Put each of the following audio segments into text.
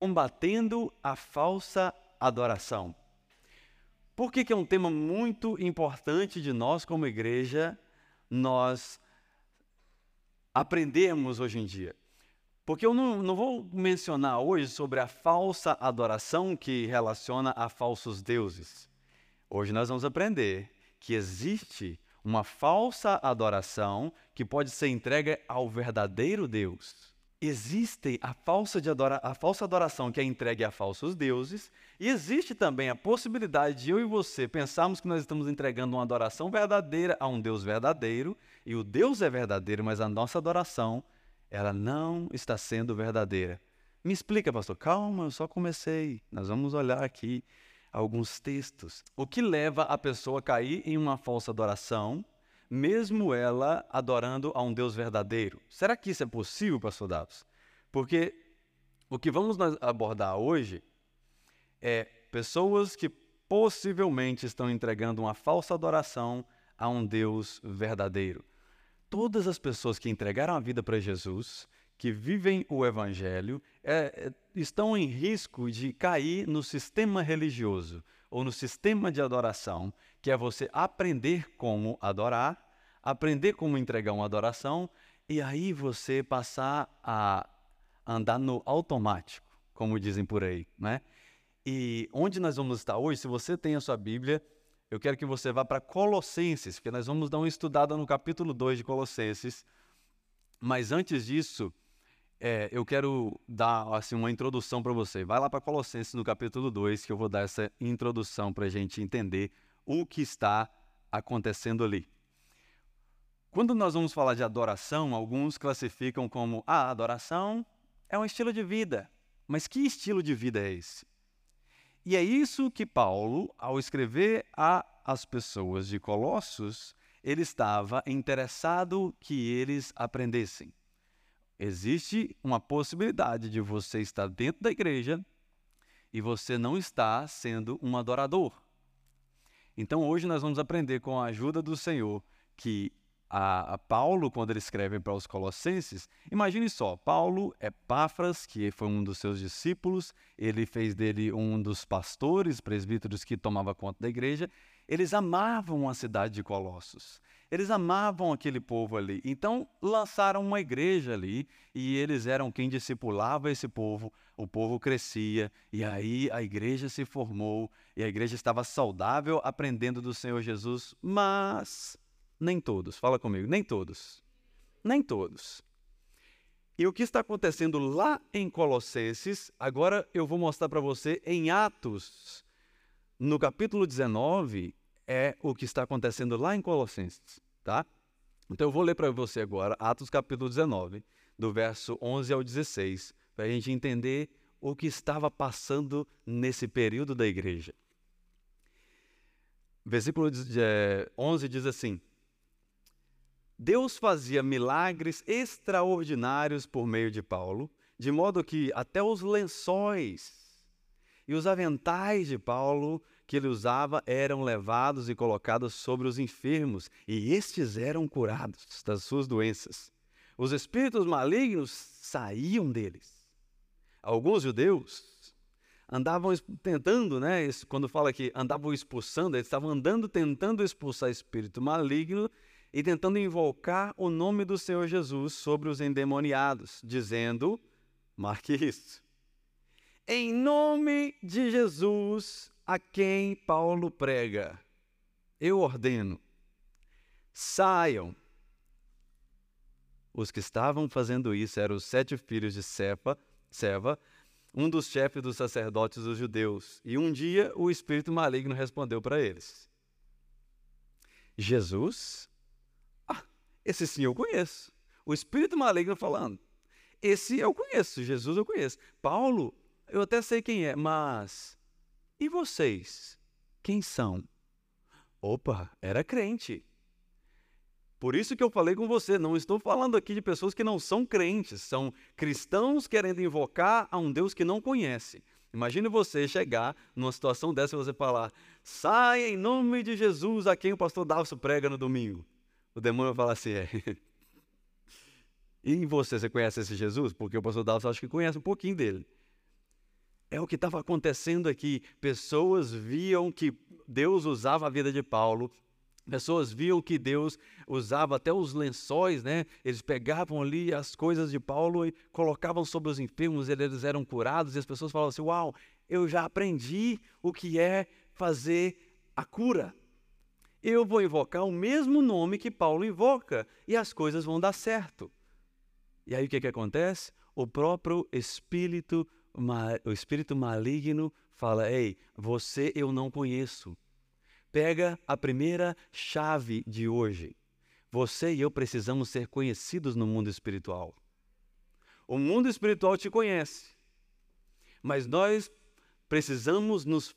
combatendo a falsa adoração. Por que, que é um tema muito importante de nós, como igreja, nós aprendemos hoje em dia? Porque eu não, não vou mencionar hoje sobre a falsa adoração que relaciona a falsos deuses. Hoje nós vamos aprender que existe uma falsa adoração que pode ser entregue ao verdadeiro Deus existe a falsa, adora, a falsa adoração que é entregue a falsos deuses, e existe também a possibilidade de eu e você pensarmos que nós estamos entregando uma adoração verdadeira a um Deus verdadeiro, e o Deus é verdadeiro, mas a nossa adoração, ela não está sendo verdadeira. Me explica, pastor. Calma, eu só comecei. Nós vamos olhar aqui alguns textos. O que leva a pessoa a cair em uma falsa adoração mesmo ela adorando a um Deus verdadeiro. Será que isso é possível, pastor Davos? Porque o que vamos abordar hoje é pessoas que possivelmente estão entregando uma falsa adoração a um Deus verdadeiro. Todas as pessoas que entregaram a vida para Jesus, que vivem o Evangelho, é, é, estão em risco de cair no sistema religioso ou no sistema de adoração, que é você aprender como adorar, aprender como entregar uma adoração e aí você passar a andar no automático, como dizem por aí, né? E onde nós vamos estar hoje, se você tem a sua Bíblia, eu quero que você vá para Colossenses, porque nós vamos dar uma estudada no capítulo 2 de Colossenses. Mas antes disso, é, eu quero dar assim, uma introdução para você. Vai lá para Colossenses no capítulo 2, que eu vou dar essa introdução para a gente entender o que está acontecendo ali. Quando nós vamos falar de adoração, alguns classificam como a ah, adoração é um estilo de vida. Mas que estilo de vida é esse? E é isso que Paulo, ao escrever a as pessoas de Colossos, ele estava interessado que eles aprendessem. Existe uma possibilidade de você estar dentro da igreja e você não está sendo um adorador. Então hoje nós vamos aprender com a ajuda do Senhor que a, a Paulo, quando ele escreve para os Colossenses, imagine só: Paulo é Páfras, que foi um dos seus discípulos, ele fez dele um dos pastores, presbíteros que tomava conta da igreja. Eles amavam a cidade de Colossos. Eles amavam aquele povo ali. Então lançaram uma igreja ali e eles eram quem discipulava esse povo. O povo crescia e aí a igreja se formou e a igreja estava saudável, aprendendo do Senhor Jesus. Mas nem todos. Fala comigo. Nem todos. Nem todos. E o que está acontecendo lá em Colossenses, agora eu vou mostrar para você em Atos, no capítulo 19, é o que está acontecendo lá em Colossenses, tá? Então eu vou ler para você agora Atos capítulo 19, do verso 11 ao 16, para a gente entender o que estava passando nesse período da igreja. Versículo 11 diz assim: Deus fazia milagres extraordinários por meio de Paulo, de modo que até os lençóis e os aventais de Paulo que ele usava eram levados e colocados sobre os enfermos, e estes eram curados das suas doenças. Os espíritos malignos saíam deles. Alguns judeus andavam tentando, né? Quando fala que andavam expulsando, eles estavam andando tentando expulsar espírito maligno e tentando invocar o nome do Senhor Jesus sobre os endemoniados, dizendo: marque isso. Em nome de Jesus, a quem Paulo prega, eu ordeno: saiam. Os que estavam fazendo isso eram os sete filhos de Sepa, Seva, um dos chefes dos sacerdotes dos judeus. E um dia o espírito maligno respondeu para eles: Jesus esse sim eu conheço. O espírito maligno falando. Esse eu conheço, Jesus eu conheço. Paulo, eu até sei quem é, mas e vocês? Quem são? Opa, era crente. Por isso que eu falei com você, não estou falando aqui de pessoas que não são crentes, são cristãos querendo invocar a um Deus que não conhece. Imagine você chegar numa situação dessa e você falar: saia em nome de Jesus a quem o pastor Dalso prega no domingo. O demônio vai falar assim: é. E você, você conhece esse Jesus? Porque o pastor Dallas acho que conhece um pouquinho dele. É o que estava acontecendo aqui. Pessoas viam que Deus usava a vida de Paulo Pessoas viam que Deus usava até os lençóis, né? Eles pegavam ali as coisas de Paulo e colocavam sobre os enfermos, eles eram curados, e as pessoas falavam assim: Uau, eu já aprendi o que é fazer a cura. Eu vou invocar o mesmo nome que Paulo invoca e as coisas vão dar certo. E aí o que, que acontece? O próprio espírito, o espírito maligno fala: Ei, você eu não conheço. Pega a primeira chave de hoje. Você e eu precisamos ser conhecidos no mundo espiritual. O mundo espiritual te conhece, mas nós precisamos nos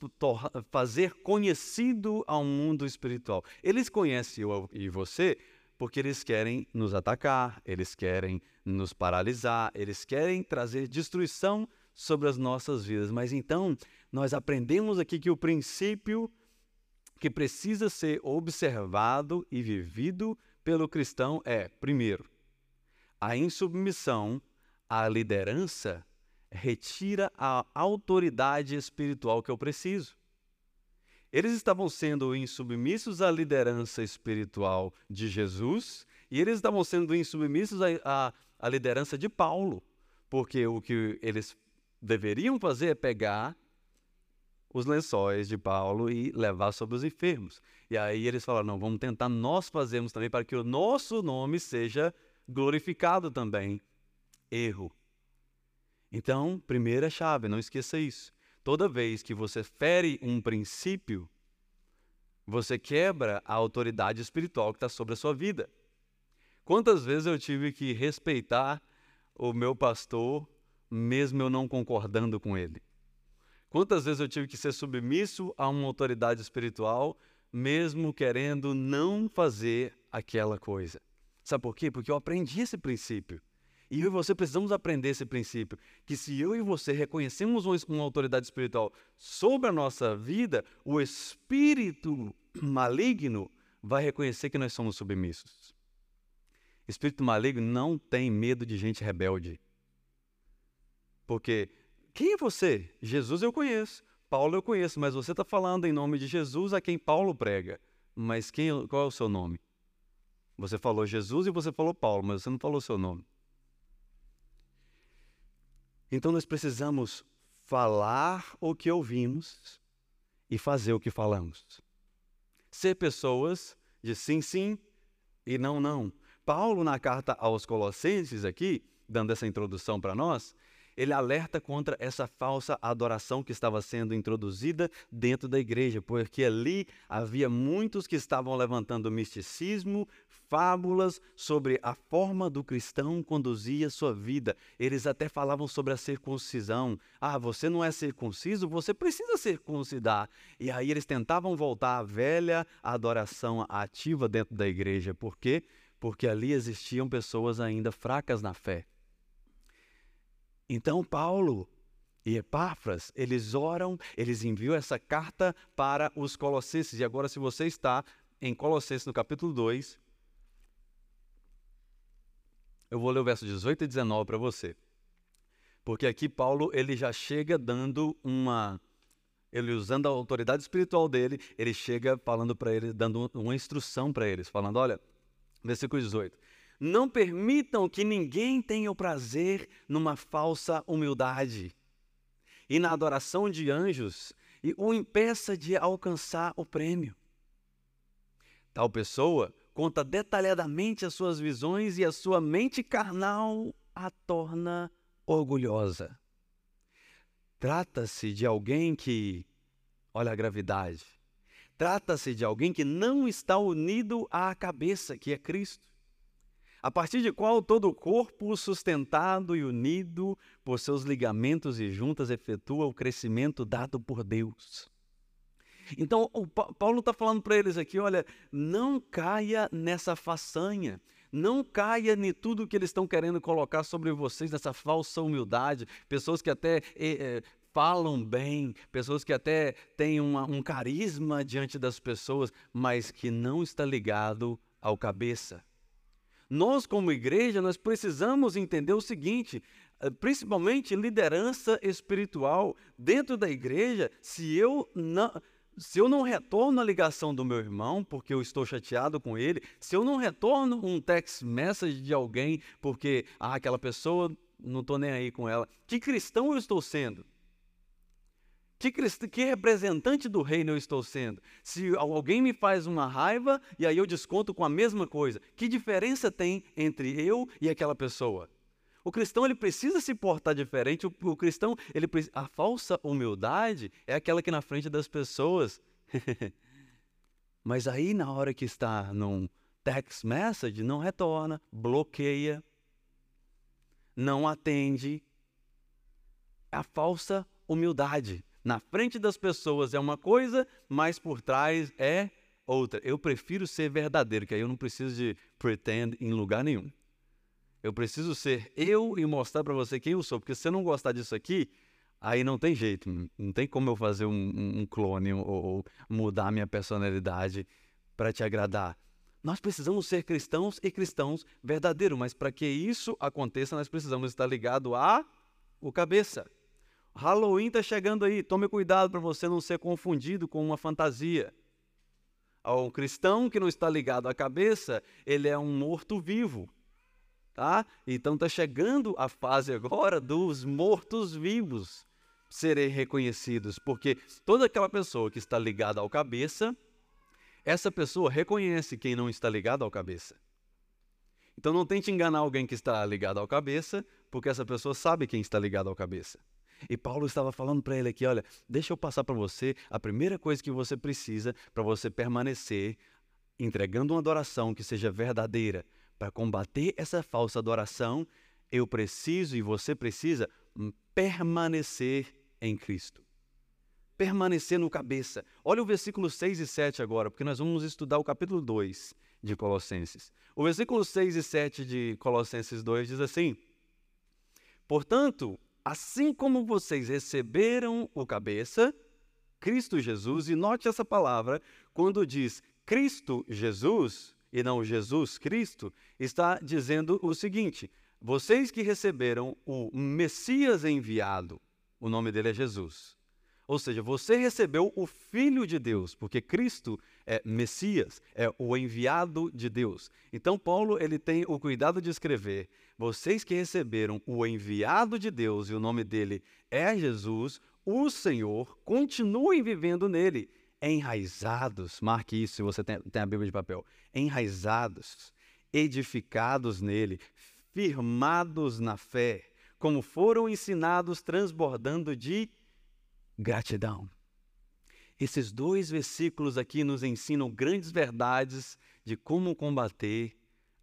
fazer conhecido ao mundo espiritual. Eles conhecem eu e você porque eles querem nos atacar, eles querem nos paralisar, eles querem trazer destruição sobre as nossas vidas. Mas então, nós aprendemos aqui que o princípio que precisa ser observado e vivido pelo cristão é, primeiro, a insubmissão à liderança retira a autoridade espiritual que eu preciso. Eles estavam sendo insubmissos à liderança espiritual de Jesus e eles estavam sendo insubmissos à, à, à liderança de Paulo, porque o que eles deveriam fazer é pegar os lençóis de Paulo e levar sobre os enfermos. E aí eles falaram: não, vamos tentar nós fazermos também para que o nosso nome seja glorificado também. Erro. Então, primeira chave, não esqueça isso. Toda vez que você fere um princípio, você quebra a autoridade espiritual que está sobre a sua vida. Quantas vezes eu tive que respeitar o meu pastor, mesmo eu não concordando com ele? Quantas vezes eu tive que ser submisso a uma autoridade espiritual, mesmo querendo não fazer aquela coisa? Sabe por quê? Porque eu aprendi esse princípio. E eu e você precisamos aprender esse princípio: que se eu e você reconhecemos uma autoridade espiritual sobre a nossa vida, o espírito maligno vai reconhecer que nós somos submissos. Espírito maligno não tem medo de gente rebelde. Porque quem é você? Jesus eu conheço, Paulo eu conheço, mas você está falando em nome de Jesus a quem Paulo prega. Mas quem, qual é o seu nome? Você falou Jesus e você falou Paulo, mas você não falou seu nome. Então nós precisamos falar o que ouvimos e fazer o que falamos. Ser pessoas de sim, sim e não, não. Paulo, na carta aos Colossenses, aqui, dando essa introdução para nós, ele alerta contra essa falsa adoração que estava sendo introduzida dentro da igreja, porque ali havia muitos que estavam levantando misticismo, fábulas sobre a forma do cristão conduzir a sua vida. Eles até falavam sobre a circuncisão. Ah, você não é circunciso, você precisa circuncidar. E aí eles tentavam voltar à velha adoração ativa dentro da igreja. Por quê? Porque ali existiam pessoas ainda fracas na fé então, Paulo e Epáfras, eles oram, eles enviam essa carta para os Colossenses. E agora, se você está em Colossenses, no capítulo 2, eu vou ler o verso 18 e 19 para você. Porque aqui Paulo, ele já chega dando uma ele usando a autoridade espiritual dele, ele chega falando para eles, dando uma instrução para eles, falando: olha, versículo 18: não permitam que ninguém tenha o prazer numa falsa humildade e na adoração de anjos e o impeça de alcançar o prêmio. Tal pessoa conta detalhadamente as suas visões e a sua mente carnal a torna orgulhosa. Trata-se de alguém que, olha a gravidade, trata-se de alguém que não está unido à cabeça, que é Cristo a partir de qual todo o corpo, sustentado e unido por seus ligamentos e juntas, efetua o crescimento dado por Deus. Então, Paulo está falando para eles aqui: olha, não caia nessa façanha, não caia em tudo que eles estão querendo colocar sobre vocês, nessa falsa humildade, pessoas que até é, falam bem, pessoas que até têm uma, um carisma diante das pessoas, mas que não está ligado ao cabeça. Nós, como igreja, nós precisamos entender o seguinte: eh, principalmente liderança espiritual dentro da igreja, se eu não se eu não retorno a ligação do meu irmão porque eu estou chateado com ele, se eu não retorno um text message de alguém porque ah, aquela pessoa não estou nem aí com ela, que cristão eu estou sendo? Que, que representante do reino eu estou sendo? Se alguém me faz uma raiva e aí eu desconto com a mesma coisa, que diferença tem entre eu e aquela pessoa? O cristão ele precisa se portar diferente. O, o cristão, ele a falsa humildade é aquela que na frente das pessoas. Mas aí na hora que está num text message não retorna, bloqueia, não atende. É a falsa humildade. Na frente das pessoas é uma coisa, mas por trás é outra. Eu prefiro ser verdadeiro, que aí eu não preciso de pretend em lugar nenhum. Eu preciso ser eu e mostrar para você quem eu sou, porque se você não gostar disso aqui, aí não tem jeito, não tem como eu fazer um, um clone ou, ou mudar minha personalidade para te agradar. Nós precisamos ser cristãos e cristãos verdadeiros, mas para que isso aconteça, nós precisamos estar ligado a o cabeça. Halloween está chegando aí, tome cuidado para você não ser confundido com uma fantasia. Um cristão que não está ligado à cabeça, ele é um morto-vivo tá? Então está chegando a fase agora dos mortos-vivos serem reconhecidos, porque toda aquela pessoa que está ligada ao cabeça, essa pessoa reconhece quem não está ligado ao cabeça. Então não tente enganar alguém que está ligado ao cabeça, porque essa pessoa sabe quem está ligado ao cabeça. E Paulo estava falando para ele aqui, olha, deixa eu passar para você a primeira coisa que você precisa para você permanecer entregando uma adoração que seja verdadeira, para combater essa falsa adoração, eu preciso e você precisa permanecer em Cristo. Permanecer no cabeça. Olha o versículo 6 e 7 agora, porque nós vamos estudar o capítulo 2 de Colossenses. O versículo 6 e 7 de Colossenses 2 diz assim: Portanto, assim como vocês receberam o cabeça, Cristo Jesus, e note essa palavra, quando diz Cristo Jesus, e não Jesus Cristo, está dizendo o seguinte: vocês que receberam o Messias enviado, o nome dele é Jesus. Ou seja, você recebeu o Filho de Deus, porque Cristo é Messias, é o enviado de Deus. Então Paulo ele tem o cuidado de escrever: vocês que receberam o enviado de Deus e o nome dele é Jesus, o Senhor, continuem vivendo nele enraizados, marque isso se você tem, tem a Bíblia de papel, enraizados, edificados nele, firmados na fé, como foram ensinados, transbordando de gratidão. Esses dois versículos aqui nos ensinam grandes verdades de como combater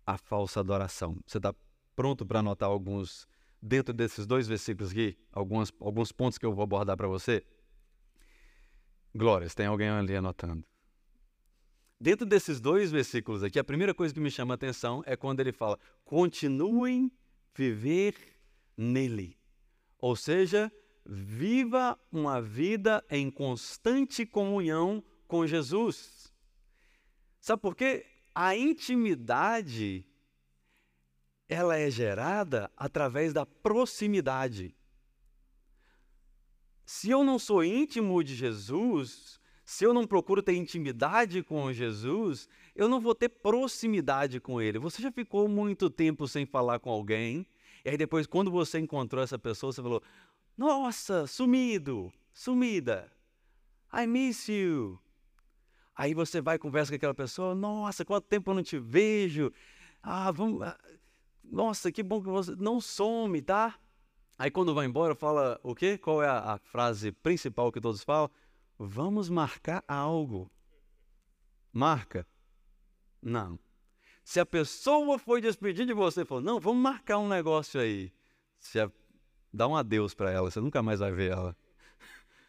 a falsa adoração. Você está pronto para anotar alguns, dentro desses dois versículos aqui, alguns, alguns pontos que eu vou abordar para você? Glórias, tem alguém ali anotando. Dentro desses dois versículos aqui, a primeira coisa que me chama a atenção é quando ele fala: continuem viver nele. Ou seja, viva uma vida em constante comunhão com Jesus. Sabe por quê? A intimidade ela é gerada através da proximidade. Se eu não sou íntimo de Jesus, se eu não procuro ter intimidade com Jesus, eu não vou ter proximidade com Ele. Você já ficou muito tempo sem falar com alguém, e aí depois, quando você encontrou essa pessoa, você falou: Nossa, sumido, sumida, I miss you. Aí você vai e conversa com aquela pessoa: Nossa, quanto tempo eu não te vejo. Ah, vamos. Ah, nossa, que bom que você. Não some, tá? Aí quando vai embora, fala o quê? Qual é a, a frase principal que todos falam? Vamos marcar algo. Marca? Não. Se a pessoa foi despedir de você, falou, não, vamos marcar um negócio aí. Você dá um adeus para ela, você nunca mais vai ver ela.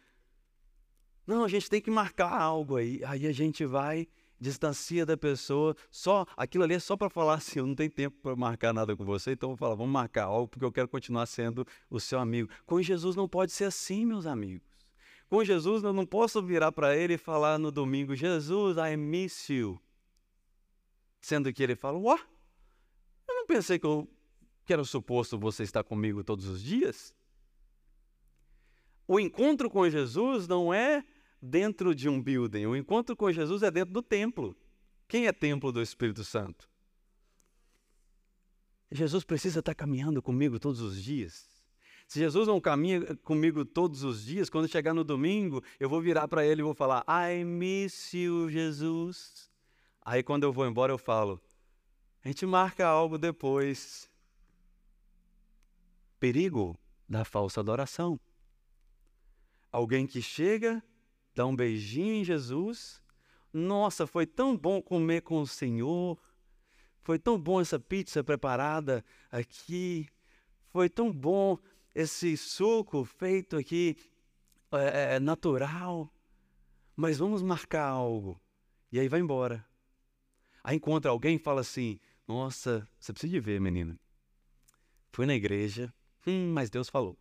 Não, a gente tem que marcar algo aí. Aí a gente vai distancia da pessoa, só aquilo ali é só para falar assim, eu não tenho tempo para marcar nada com você, então eu vou falar, vamos marcar algo porque eu quero continuar sendo o seu amigo. Com Jesus não pode ser assim, meus amigos. Com Jesus eu não posso virar para ele e falar no domingo, Jesus, I miss you. Sendo que ele fala, ué, eu não pensei que eu que era suposto você estar comigo todos os dias? O encontro com Jesus não é dentro de um building, o encontro com Jesus é dentro do templo. Quem é templo do Espírito Santo? Jesus precisa estar caminhando comigo todos os dias. Se Jesus não caminha comigo todos os dias, quando chegar no domingo, eu vou virar para ele e vou falar: I miss you, Jesus. Aí quando eu vou embora, eu falo: a gente marca algo depois. Perigo da falsa adoração. Alguém que chega, dá um beijinho em Jesus. Nossa, foi tão bom comer com o Senhor. Foi tão bom essa pizza preparada aqui. Foi tão bom esse suco feito aqui é, é, natural, mas vamos marcar algo. E aí vai embora. Aí encontra alguém e fala assim: Nossa, você precisa de ver, menina. Fui na igreja, hum, mas Deus falou.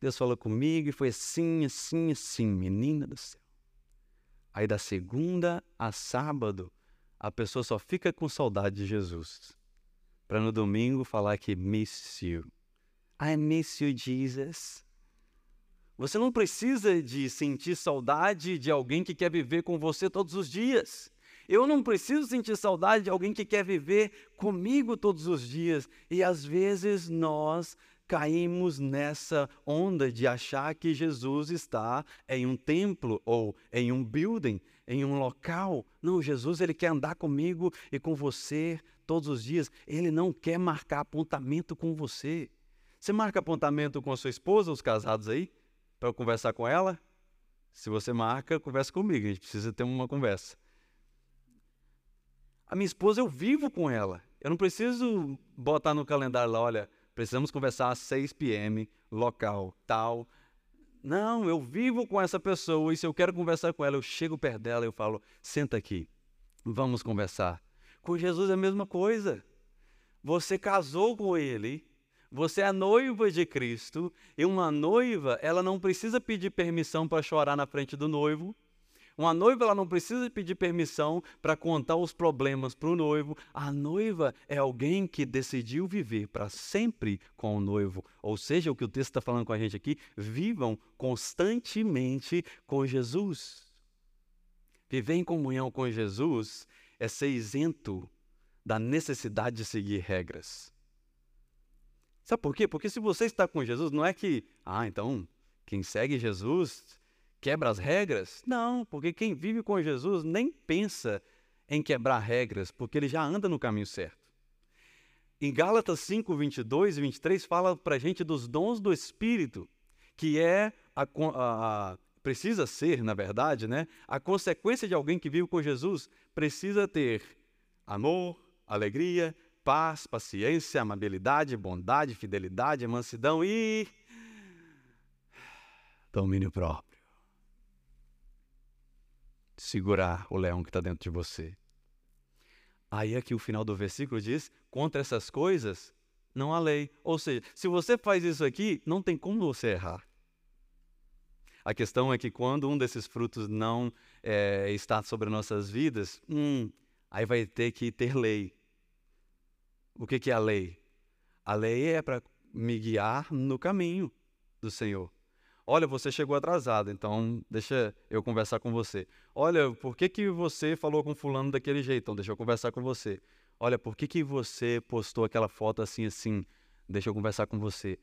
Deus falou comigo e foi assim, assim, assim, menina do céu. Aí da segunda a sábado, a pessoa só fica com saudade de Jesus. Para no domingo falar que miss you. I miss you, Jesus. Você não precisa de sentir saudade de alguém que quer viver com você todos os dias. Eu não preciso sentir saudade de alguém que quer viver comigo todos os dias. E às vezes nós caímos nessa onda de achar que Jesus está em um templo ou em um building, em um local. Não, Jesus ele quer andar comigo e com você todos os dias. Ele não quer marcar apontamento com você. Você marca apontamento com a sua esposa, os casados aí, para eu conversar com ela? Se você marca, conversa comigo, a gente precisa ter uma conversa. A minha esposa, eu vivo com ela. Eu não preciso botar no calendário lá, olha, precisamos conversar às 6 p.m., local, tal. Não, eu vivo com essa pessoa e se eu quero conversar com ela, eu chego perto dela e eu falo, senta aqui, vamos conversar. Com Jesus é a mesma coisa. Você casou com ele, você é noiva de Cristo e uma noiva, ela não precisa pedir permissão para chorar na frente do noivo. Uma noiva ela não precisa pedir permissão para contar os problemas para o noivo. A noiva é alguém que decidiu viver para sempre com o noivo. Ou seja, o que o texto está falando com a gente aqui, vivam constantemente com Jesus. Viver em comunhão com Jesus é ser isento da necessidade de seguir regras. Sabe por quê? Porque se você está com Jesus, não é que, ah, então quem segue Jesus quebra as regras. Não, porque quem vive com Jesus nem pensa em quebrar regras, porque ele já anda no caminho certo. Em Gálatas 5, 22 e 23 fala para a gente dos dons do Espírito, que é a, a, a, precisa ser, na verdade, né, a consequência de alguém que vive com Jesus precisa ter amor, alegria, paz, paciência, amabilidade, bondade, fidelidade, mansidão e domínio próprio. Segurar o leão que está dentro de você. Aí aqui o final do versículo diz: contra essas coisas não há lei. Ou seja, se você faz isso aqui, não tem como você errar. A questão é que quando um desses frutos não é, está sobre nossas vidas, hum, aí vai ter que ter lei. O que, que é a lei? A lei é para me guiar no caminho do Senhor. Olha, você chegou atrasado, então deixa eu conversar com você. Olha, por que, que você falou com fulano daquele jeito? Então deixa eu conversar com você. Olha, por que, que você postou aquela foto assim assim? Deixa eu conversar com você.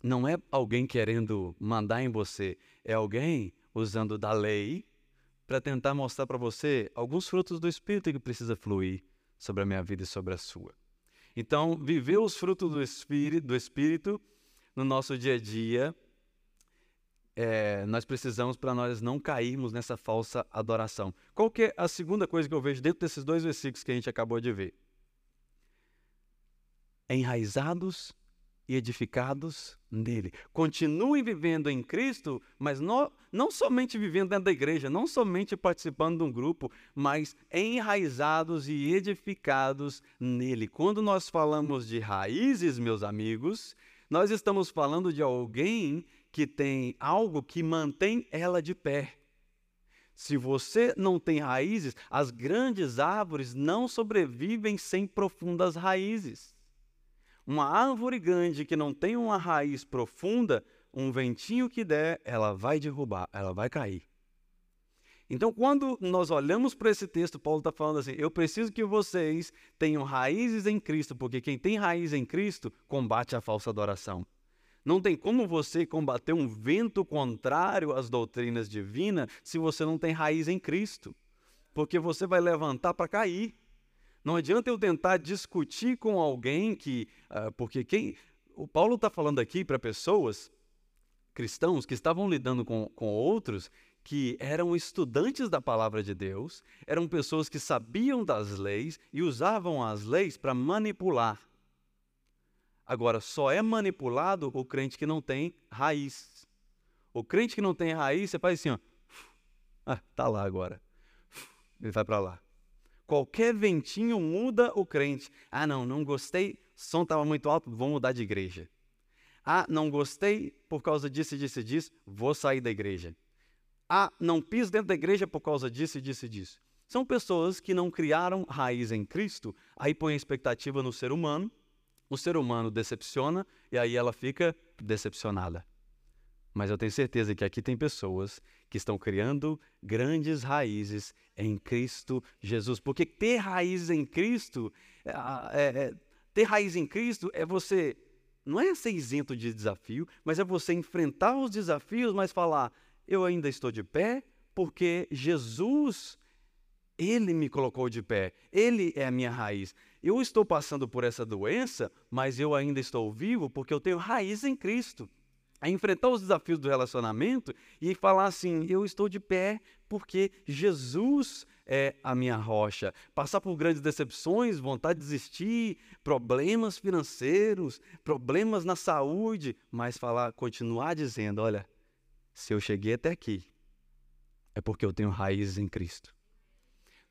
Não é alguém querendo mandar em você, é alguém usando da lei para tentar mostrar para você alguns frutos do Espírito que precisa fluir sobre a minha vida e sobre a sua. Então, viver os frutos do Espírito, do Espírito no nosso dia a dia, é, nós precisamos para nós não cairmos nessa falsa adoração. Qual que é a segunda coisa que eu vejo dentro desses dois versículos que a gente acabou de ver? Enraizados e edificados nele. Continuem vivendo em Cristo, mas não, não somente vivendo dentro da igreja, não somente participando de um grupo, mas enraizados e edificados nele. Quando nós falamos de raízes, meus amigos, nós estamos falando de alguém que tem algo que mantém ela de pé. Se você não tem raízes, as grandes árvores não sobrevivem sem profundas raízes. Uma árvore grande que não tem uma raiz profunda, um ventinho que der, ela vai derrubar, ela vai cair. Então, quando nós olhamos para esse texto, Paulo está falando assim: eu preciso que vocês tenham raízes em Cristo, porque quem tem raiz em Cristo combate a falsa adoração. Não tem como você combater um vento contrário às doutrinas divinas se você não tem raiz em Cristo, porque você vai levantar para cair. Não adianta eu tentar discutir com alguém que. Uh, porque quem. O Paulo está falando aqui para pessoas, cristãos, que estavam lidando com, com outros que eram estudantes da palavra de Deus, eram pessoas que sabiam das leis e usavam as leis para manipular. Agora, só é manipulado o crente que não tem raiz. O crente que não tem raiz, você faz assim, ó. Ah, tá lá agora. Ele vai para lá. Qualquer ventinho muda o crente. Ah, não, não gostei, som estava muito alto, vou mudar de igreja. Ah, não gostei por causa disso, disso disso, vou sair da igreja. Ah, não piso dentro da igreja por causa disso, disso disso. São pessoas que não criaram raiz em Cristo, aí põem a expectativa no ser humano, o ser humano decepciona e aí ela fica decepcionada. Mas eu tenho certeza que aqui tem pessoas que estão criando grandes raízes em Cristo Jesus. Porque ter raízes em Cristo, é, é, é, ter raiz em Cristo é você, não é ser isento de desafio, mas é você enfrentar os desafios, mas falar: eu ainda estou de pé porque Jesus, Ele me colocou de pé, Ele é a minha raiz. Eu estou passando por essa doença, mas eu ainda estou vivo porque eu tenho raiz em Cristo. A enfrentar os desafios do relacionamento e falar assim: eu estou de pé porque Jesus é a minha rocha. Passar por grandes decepções, vontade de desistir, problemas financeiros, problemas na saúde, mas falar, continuar dizendo: olha, se eu cheguei até aqui, é porque eu tenho raízes em Cristo.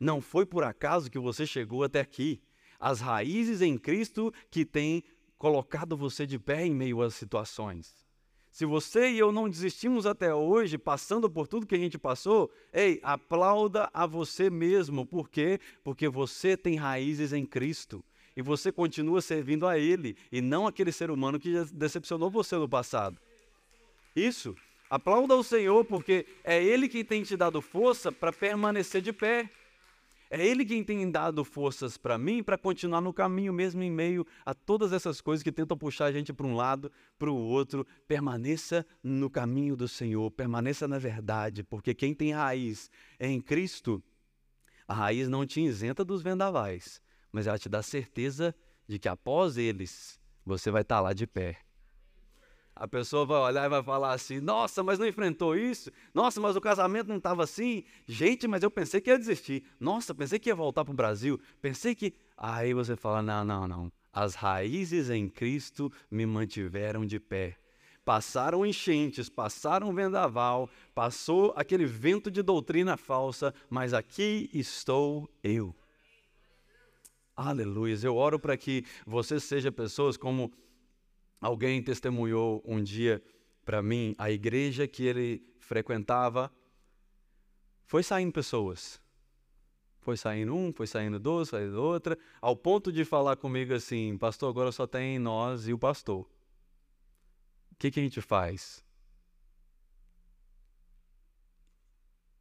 Não foi por acaso que você chegou até aqui as raízes em Cristo que têm colocado você de pé em meio às situações. Se você e eu não desistimos até hoje, passando por tudo que a gente passou, ei, aplauda a você mesmo. Por quê? Porque você tem raízes em Cristo. E você continua servindo a Ele, e não aquele ser humano que decepcionou você no passado. Isso. Aplauda o Senhor, porque é Ele quem tem te dado força para permanecer de pé. É Ele quem tem dado forças para mim para continuar no caminho, mesmo em meio a todas essas coisas que tentam puxar a gente para um lado, para o outro. Permaneça no caminho do Senhor, permaneça na verdade, porque quem tem raiz é em Cristo, a raiz não te isenta dos vendavais, mas ela te dá certeza de que após eles você vai estar tá lá de pé a pessoa vai olhar e vai falar assim: Nossa, mas não enfrentou isso? Nossa, mas o casamento não estava assim? Gente, mas eu pensei que ia desistir. Nossa, pensei que ia voltar para o Brasil. Pensei que. Aí você fala: Não, não, não. As raízes em Cristo me mantiveram de pé. Passaram enchentes, passaram vendaval, passou aquele vento de doutrina falsa, mas aqui estou eu. Aleluia. Eu oro para que você seja pessoas como Alguém testemunhou um dia para mim a igreja que ele frequentava. Foi saindo pessoas. Foi saindo um, foi saindo dois, foi saindo outra, ao ponto de falar comigo assim: Pastor, agora só tem nós e o pastor. O que, que a gente faz?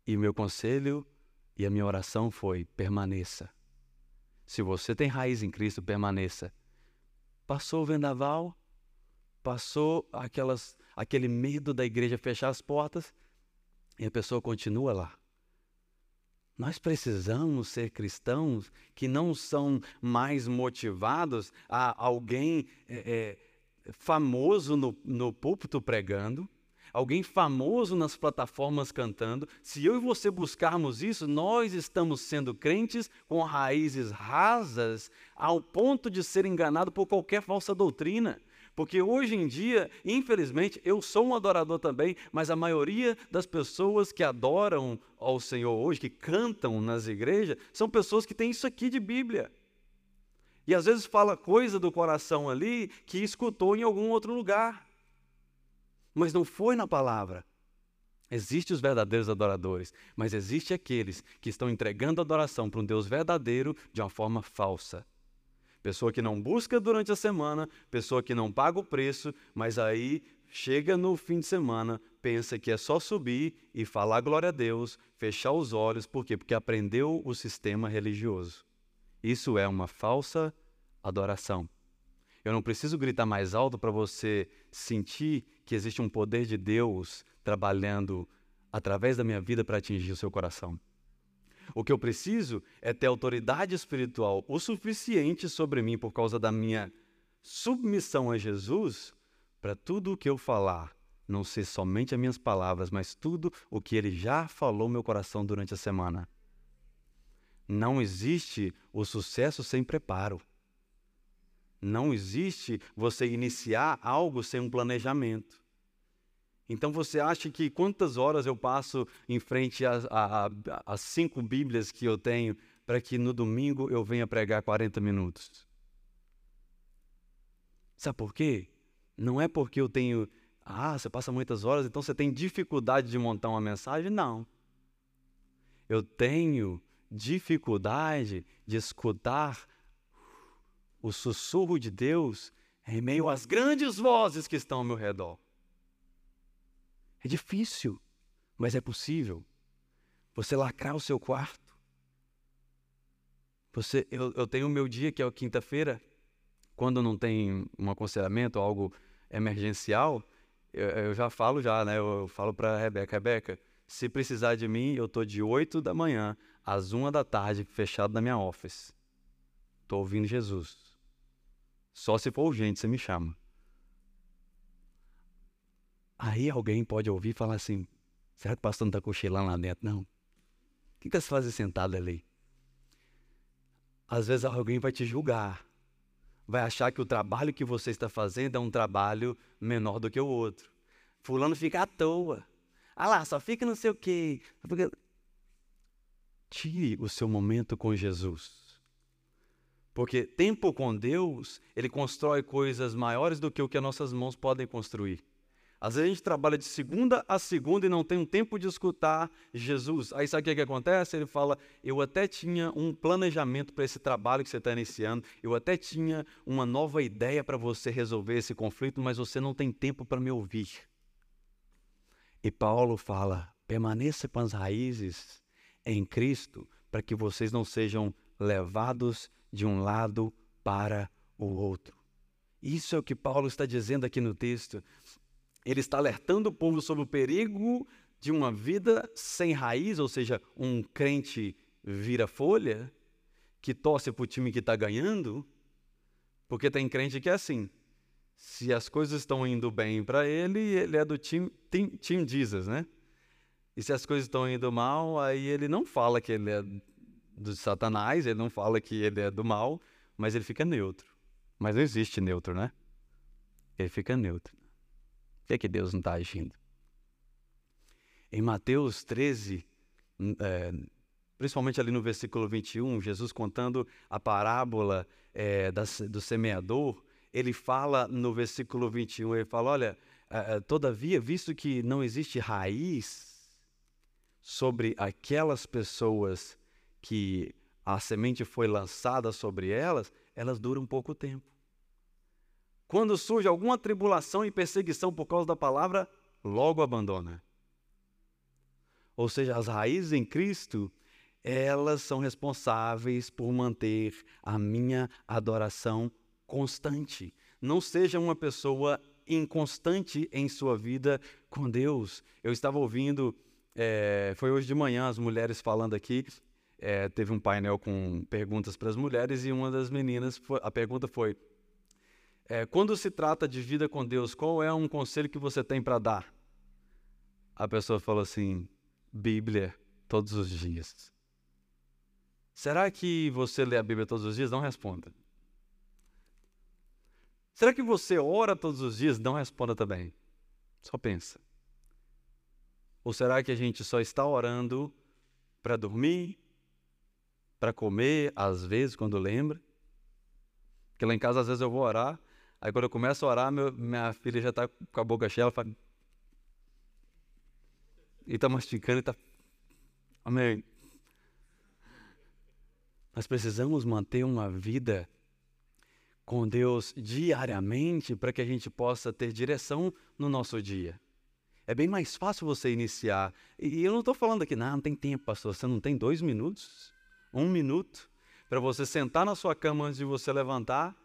E meu conselho e a minha oração foi: permaneça. Se você tem raiz em Cristo, permaneça. Passou o vendaval, passou aquelas, aquele medo da igreja fechar as portas e a pessoa continua lá. Nós precisamos ser cristãos que não são mais motivados a alguém é, é, famoso no, no púlpito pregando, alguém famoso nas plataformas cantando. Se eu e você buscarmos isso, nós estamos sendo crentes com raízes rasas ao ponto de ser enganado por qualquer falsa doutrina. Porque hoje em dia, infelizmente, eu sou um adorador também, mas a maioria das pessoas que adoram ao Senhor hoje, que cantam nas igrejas, são pessoas que têm isso aqui de Bíblia. E às vezes fala coisa do coração ali que escutou em algum outro lugar. Mas não foi na palavra. Existem os verdadeiros adoradores, mas existe aqueles que estão entregando adoração para um Deus verdadeiro de uma forma falsa. Pessoa que não busca durante a semana, pessoa que não paga o preço, mas aí chega no fim de semana, pensa que é só subir e falar glória a Deus, fechar os olhos, por quê? Porque aprendeu o sistema religioso. Isso é uma falsa adoração. Eu não preciso gritar mais alto para você sentir que existe um poder de Deus trabalhando através da minha vida para atingir o seu coração. O que eu preciso é ter autoridade espiritual o suficiente sobre mim por causa da minha submissão a Jesus, para tudo o que eu falar não ser somente as minhas palavras, mas tudo o que ele já falou no meu coração durante a semana. Não existe o sucesso sem preparo. Não existe você iniciar algo sem um planejamento. Então você acha que quantas horas eu passo em frente às cinco Bíblias que eu tenho para que no domingo eu venha pregar 40 minutos? Sabe por quê? Não é porque eu tenho. Ah, você passa muitas horas, então você tem dificuldade de montar uma mensagem? Não. Eu tenho dificuldade de escutar o sussurro de Deus em meio às grandes vozes que estão ao meu redor. É difícil, mas é possível. Você lacrar o seu quarto. Você, eu, eu tenho o meu dia, que é quinta-feira, quando não tem um aconselhamento algo emergencial, eu, eu já falo já, né? Eu, eu falo para Rebeca, Rebeca, se precisar de mim, eu tô de 8 da manhã às 1 da tarde, fechado na minha office. Tô ouvindo Jesus. Só se for urgente, você me chama. Aí alguém pode ouvir e falar assim: será que o pastor não está cochilando lá dentro? Não. O que está se fazendo sentado ali? Às vezes alguém vai te julgar, vai achar que o trabalho que você está fazendo é um trabalho menor do que o outro. Fulano fica à toa. Ah lá, só fica não sei o quê. Tire o seu momento com Jesus. Porque tempo com Deus, ele constrói coisas maiores do que o que as nossas mãos podem construir. Às vezes a gente trabalha de segunda a segunda e não tem um tempo de escutar Jesus. Aí sabe o que, que acontece? Ele fala: Eu até tinha um planejamento para esse trabalho que você está iniciando, eu até tinha uma nova ideia para você resolver esse conflito, mas você não tem tempo para me ouvir. E Paulo fala: permaneça com as raízes em Cristo, para que vocês não sejam levados de um lado para o outro. Isso é o que Paulo está dizendo aqui no texto. Ele está alertando o povo sobre o perigo de uma vida sem raiz, ou seja, um crente vira-folha, que torce para o time que está ganhando, porque tem crente que é assim. Se as coisas estão indo bem para ele, ele é do time, team, team Jesus, né? E se as coisas estão indo mal, aí ele não fala que ele é do Satanás, ele não fala que ele é do mal, mas ele fica neutro. Mas não existe neutro, né? Ele fica neutro. Por que, é que Deus não está agindo? Em Mateus 13, é, principalmente ali no versículo 21, Jesus contando a parábola é, da, do semeador, ele fala no versículo 21, ele fala, olha, é, é, todavia, visto que não existe raiz sobre aquelas pessoas que a semente foi lançada sobre elas, elas duram pouco tempo. Quando surge alguma tribulação e perseguição por causa da palavra, logo abandona. Ou seja, as raízes em Cristo, elas são responsáveis por manter a minha adoração constante. Não seja uma pessoa inconstante em sua vida com Deus. Eu estava ouvindo, é, foi hoje de manhã, as mulheres falando aqui. É, teve um painel com perguntas para as mulheres e uma das meninas, foi, a pergunta foi: é, quando se trata de vida com Deus, qual é um conselho que você tem para dar? A pessoa fala assim: Bíblia todos os dias. Será que você lê a Bíblia todos os dias? Não responda. Será que você ora todos os dias? Não responda também. Só pensa. Ou será que a gente só está orando para dormir, para comer, às vezes, quando lembra? Porque lá em casa, às vezes, eu vou orar, Aí quando eu começo a orar, meu, minha filha já está com a boca cheia, ela fala. E está mastigando e está. Amém. Nós precisamos manter uma vida com Deus diariamente para que a gente possa ter direção no nosso dia. É bem mais fácil você iniciar. E eu não estou falando aqui, não, não tem tempo, pastor. Você não tem dois minutos, um minuto, para você sentar na sua cama antes de você levantar,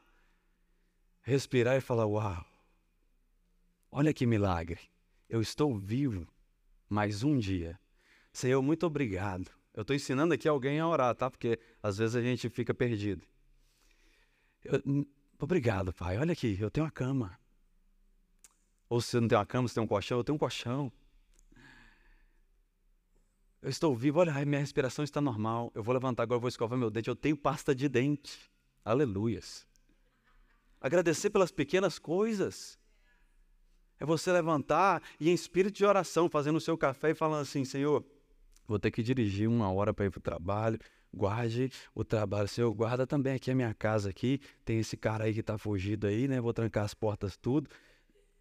respirar e falar: Uau, olha que milagre. Eu estou vivo mais um dia. Senhor, muito obrigado. Eu estou ensinando aqui alguém a orar, tá? Porque às vezes a gente fica perdido. Eu, hum, obrigado, Pai. Olha aqui, eu tenho uma cama. Ou se não tem uma cama, você tem um colchão, eu tenho um colchão. Eu estou vivo, olha, minha respiração está normal. Eu vou levantar agora, vou escovar meu dente. Eu tenho pasta de dente. Aleluias. Agradecer pelas pequenas coisas. É você levantar e em espírito de oração, fazendo o seu café e falando assim: Senhor, vou ter que dirigir uma hora para ir para o trabalho. Guarde o trabalho, Senhor. Guarda também aqui a minha casa aqui. Tem esse cara aí que está fugido aí, né? Vou trancar as portas tudo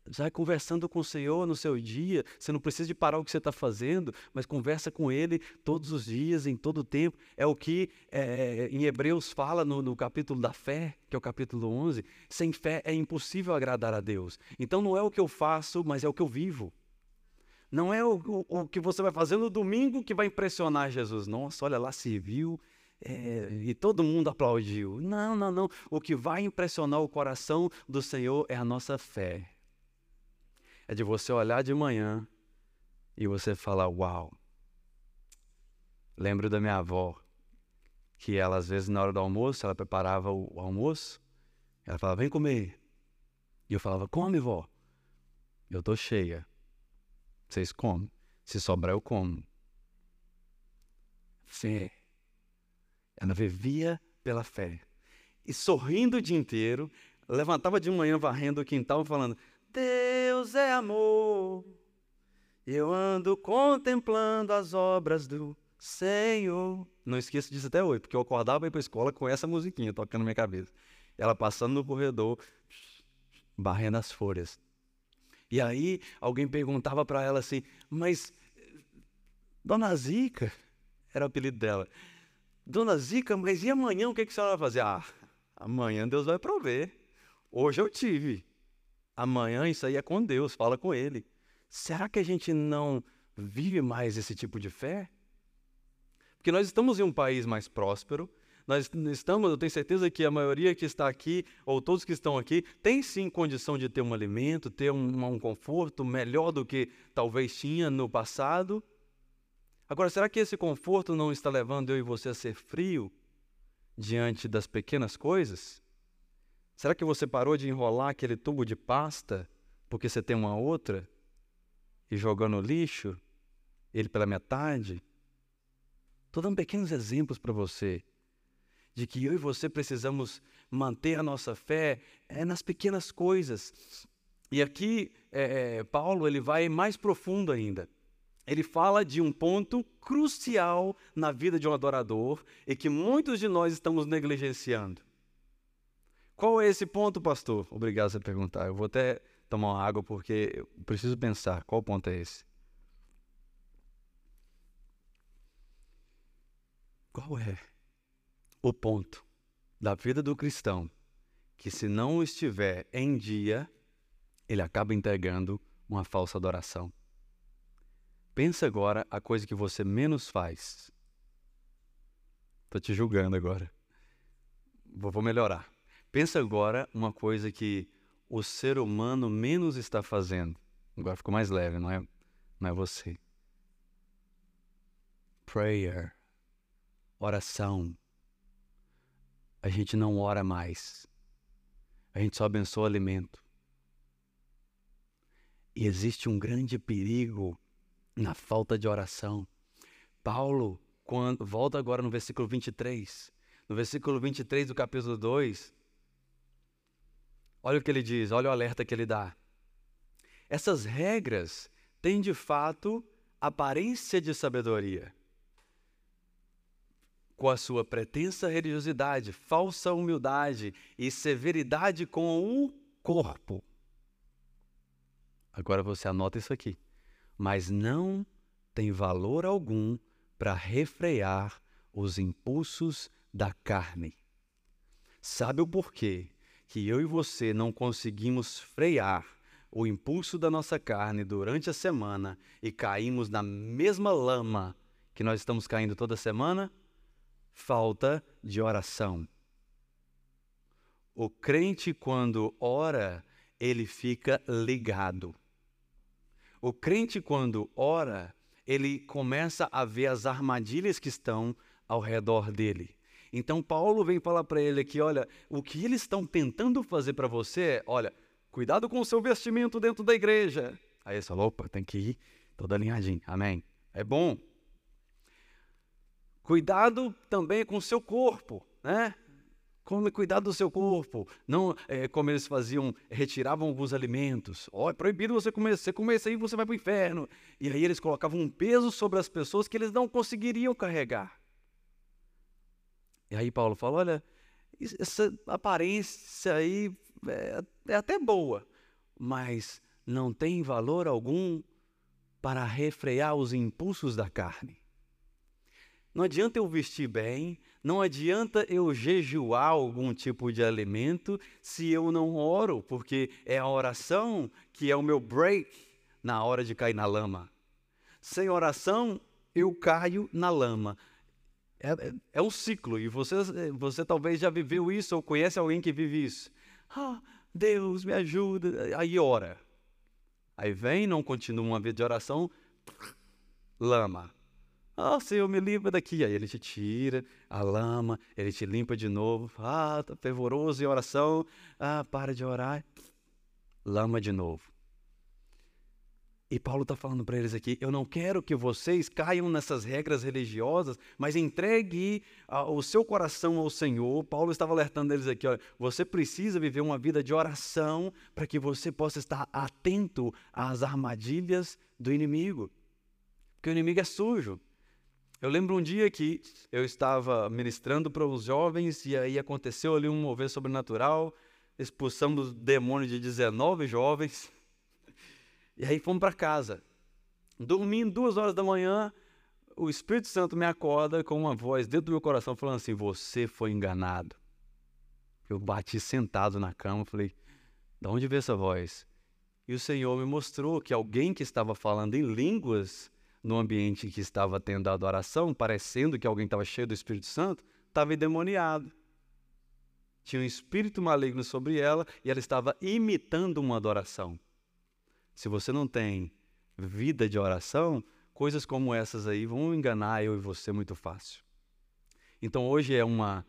vai conversando com o Senhor no seu dia. Você não precisa de parar o que você está fazendo, mas conversa com Ele todos os dias, em todo o tempo. É o que é, em Hebreus fala no, no, capítulo da fé, que é o capítulo 11. Sem fé é impossível agradar a Deus. Então não é o que eu faço, mas é o que eu vivo. Não é o, o, o que você vai fazer no domingo que vai impressionar Jesus. Nossa, olha lá, serviu. É, e todo mundo aplaudiu. Não, não, não. O que vai impressionar o coração do Senhor é a nossa fé é de você olhar de manhã e você falar: Uau! Lembro da minha avó, que ela, às vezes, na hora do almoço, ela preparava o, almoço, ela falava: Vem comer. E eu falava: Come, vó. Eu tô cheia. Vocês comem. Se sobrar, eu como. Fé. Ela vivia pela fé. E sorrindo o dia inteiro, levantava de manhã varrendo o quintal falando: Deus é amor. Eu ando contemplando as obras do Senhor. Não esqueço disso até hoje, porque eu acordava para ir para a escola com essa musiquinha tocando na minha cabeça. Ela passando no corredor, barrendo as folhas. E aí alguém perguntava para ela assim: Mas, Dona Zica, era o apelido dela. Dona Zica, mas e amanhã o que, que a senhora vai fazer? Ah, amanhã Deus vai prover. Hoje eu tive. Amanhã isso aí é com Deus, fala com Ele. Será que a gente não vive mais esse tipo de fé? Porque nós estamos em um país mais próspero, nós estamos, eu tenho certeza que a maioria que está aqui, ou todos que estão aqui, tem sim condição de ter um alimento, ter um, um conforto melhor do que talvez tinha no passado. Agora, será que esse conforto não está levando eu e você a ser frio diante das pequenas coisas? Será que você parou de enrolar aquele tubo de pasta porque você tem uma outra e jogou no lixo ele pela metade? Estou dando pequenos exemplos para você de que eu e você precisamos manter a nossa fé é nas pequenas coisas. E aqui é Paulo ele vai mais profundo ainda. Ele fala de um ponto crucial na vida de um adorador e que muitos de nós estamos negligenciando. Qual é esse ponto, pastor? Obrigado por perguntar. Eu vou até tomar uma água porque eu preciso pensar. Qual ponto é esse? Qual é o ponto da vida do cristão que, se não estiver em dia, ele acaba entregando uma falsa adoração? Pensa agora a coisa que você menos faz. Estou te julgando agora. Vou melhorar. Pensa agora uma coisa que o ser humano menos está fazendo. Agora ficou mais leve, não é, não é você. Prayer. Oração. A gente não ora mais. A gente só abençoa o alimento. E existe um grande perigo na falta de oração. Paulo, quando, volta agora no versículo 23. No versículo 23 do capítulo 2, Olha o que ele diz, olha o alerta que ele dá. Essas regras têm de fato aparência de sabedoria. Com a sua pretensa religiosidade, falsa humildade e severidade com o corpo. Agora você anota isso aqui. Mas não tem valor algum para refrear os impulsos da carne. Sabe o porquê? Que eu e você não conseguimos frear o impulso da nossa carne durante a semana e caímos na mesma lama que nós estamos caindo toda semana? Falta de oração. O crente, quando ora, ele fica ligado. O crente, quando ora, ele começa a ver as armadilhas que estão ao redor dele. Então, Paulo vem falar para ele aqui: olha, o que eles estão tentando fazer para você é, olha, cuidado com o seu vestimento dentro da igreja. Aí ele falou: opa, tem que ir todo alinhadinho, amém. É bom. Cuidado também com o seu corpo, né? Cuidado do seu corpo. Não é, como eles faziam, retiravam alguns alimentos. Ó, oh, é proibido você comer. Você comer isso aí, você vai para o inferno. E aí eles colocavam um peso sobre as pessoas que eles não conseguiriam carregar. E aí Paulo fala: olha, essa aparência aí é, é até boa, mas não tem valor algum para refrear os impulsos da carne. Não adianta eu vestir bem, não adianta eu jejuar algum tipo de alimento se eu não oro, porque é a oração que é o meu break na hora de cair na lama. Sem oração, eu caio na lama. É, é, é um ciclo, e você, você talvez já viveu isso ou conhece alguém que vive isso. Ah, Deus me ajuda. Aí ora. Aí vem, não continua uma vida de oração, lama. Ah, oh, Senhor, me livra daqui. Aí ele te tira a lama, ele te limpa de novo. Ah, tá fervoroso em oração. Ah, para de orar. Lama de novo. E Paulo está falando para eles aqui: eu não quero que vocês caiam nessas regras religiosas, mas entregue o seu coração ao Senhor. Paulo estava alertando eles aqui: olha, você precisa viver uma vida de oração para que você possa estar atento às armadilhas do inimigo. Porque o inimigo é sujo. Eu lembro um dia que eu estava ministrando para os jovens e aí aconteceu ali um mover sobrenatural, expulsamos demônio de 19 jovens. E aí fomos para casa. Dormindo duas horas da manhã, o Espírito Santo me acorda com uma voz dentro do meu coração falando assim: Você foi enganado. Eu bati sentado na cama, falei: De onde veio essa voz? E o Senhor me mostrou que alguém que estava falando em línguas no ambiente que estava tendo a adoração, parecendo que alguém estava cheio do Espírito Santo, estava endemoniado. Tinha um espírito maligno sobre ela e ela estava imitando uma adoração. Se você não tem vida de oração, coisas como essas aí vão enganar eu e você muito fácil. Então hoje é uma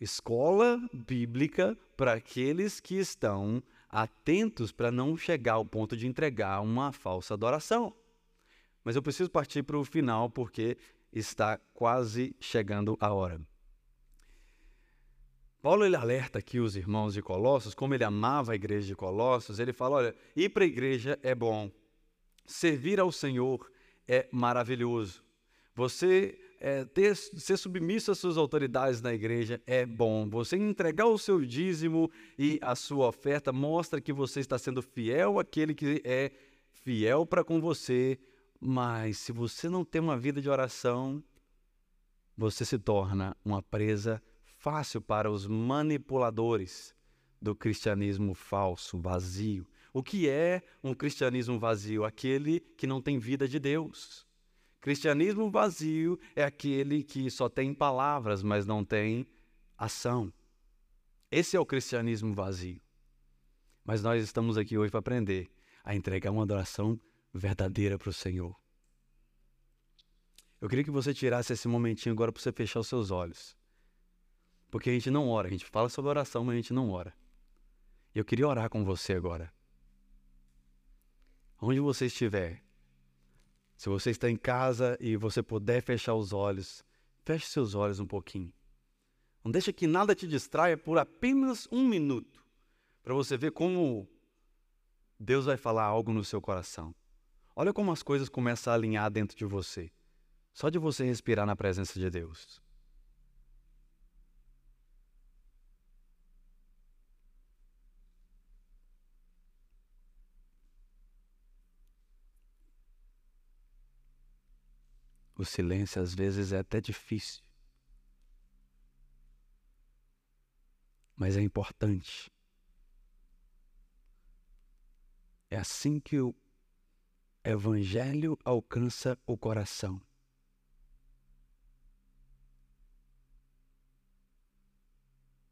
escola bíblica para aqueles que estão atentos para não chegar ao ponto de entregar uma falsa adoração. Mas eu preciso partir para o final porque está quase chegando a hora. Paulo ele alerta aqui os irmãos de Colossos, como ele amava a igreja de Colossos, ele fala: olha, ir para a igreja é bom, servir ao Senhor é maravilhoso, você é, ter, ser submisso às suas autoridades na igreja é bom, você entregar o seu dízimo e a sua oferta mostra que você está sendo fiel àquele que é fiel para com você. Mas se você não tem uma vida de oração, você se torna uma presa fácil para os manipuladores do cristianismo falso, vazio. O que é um cristianismo vazio? Aquele que não tem vida de Deus. Cristianismo vazio é aquele que só tem palavras, mas não tem ação. Esse é o cristianismo vazio. Mas nós estamos aqui hoje para aprender a entregar uma adoração verdadeira para o Senhor. Eu queria que você tirasse esse momentinho agora para você fechar os seus olhos. Porque a gente não ora, a gente fala sobre oração, mas a gente não ora. Eu queria orar com você agora. Onde você estiver, se você está em casa e você puder fechar os olhos, feche seus olhos um pouquinho. Não deixa que nada te distraia por apenas um minuto, para você ver como Deus vai falar algo no seu coração. Olha como as coisas começam a alinhar dentro de você. Só de você respirar na presença de Deus. O silêncio às vezes é até difícil, mas é importante. É assim que o Evangelho alcança o coração.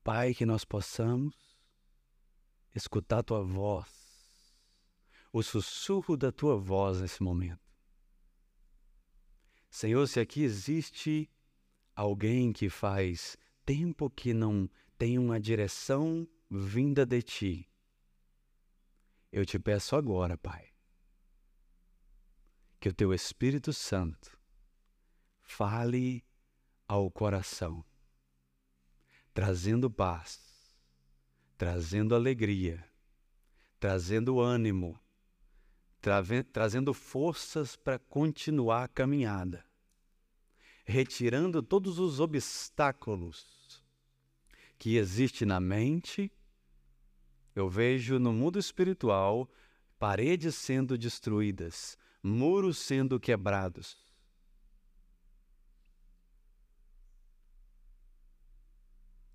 Pai, que nós possamos escutar tua voz, o sussurro da tua voz nesse momento. Senhor, se aqui existe alguém que faz tempo que não tem uma direção vinda de ti, eu te peço agora, Pai, que o teu Espírito Santo fale ao coração trazendo paz, trazendo alegria, trazendo ânimo, trazendo forças para continuar a caminhada, retirando todos os obstáculos que existem na mente. Eu vejo no mundo espiritual paredes sendo destruídas, muros sendo quebrados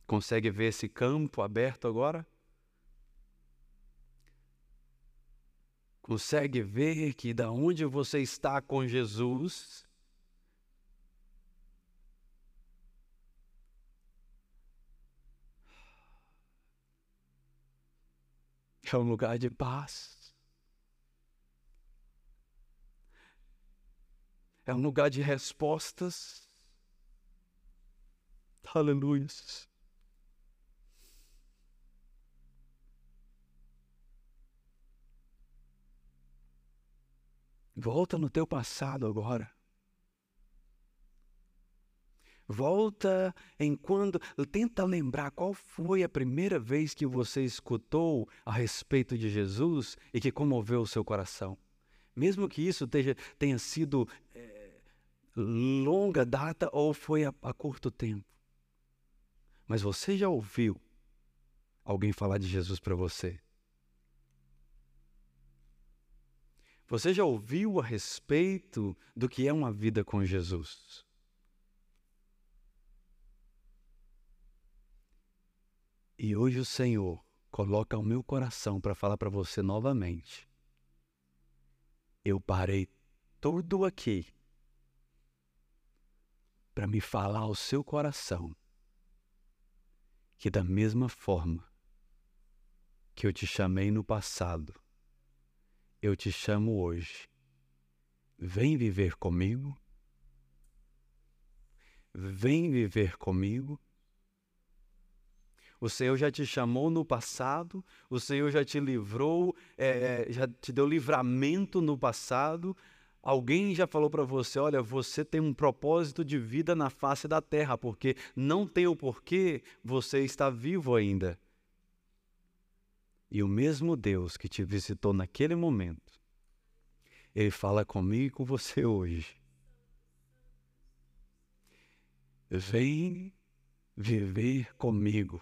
Consegue ver esse campo aberto agora? Consegue ver que da onde você está com Jesus, é um lugar de paz. É um lugar de respostas. Aleluia. Volta no teu passado agora. Volta em quando. Tenta lembrar qual foi a primeira vez que você escutou a respeito de Jesus e que comoveu o seu coração. Mesmo que isso tenha, tenha sido é, longa data ou foi a, a curto tempo. Mas você já ouviu alguém falar de Jesus para você? Você já ouviu a respeito do que é uma vida com Jesus? E hoje o Senhor coloca o meu coração para falar para você novamente. Eu parei tudo aqui para me falar ao seu coração que, da mesma forma que eu te chamei no passado, eu te chamo hoje. Vem viver comigo. Vem viver comigo. O Senhor já te chamou no passado, o Senhor já te livrou, é, já te deu livramento no passado. Alguém já falou para você: olha, você tem um propósito de vida na face da terra, porque não tem o porquê você está vivo ainda. E o mesmo Deus que te visitou naquele momento, Ele fala comigo e com você hoje. Vem viver comigo.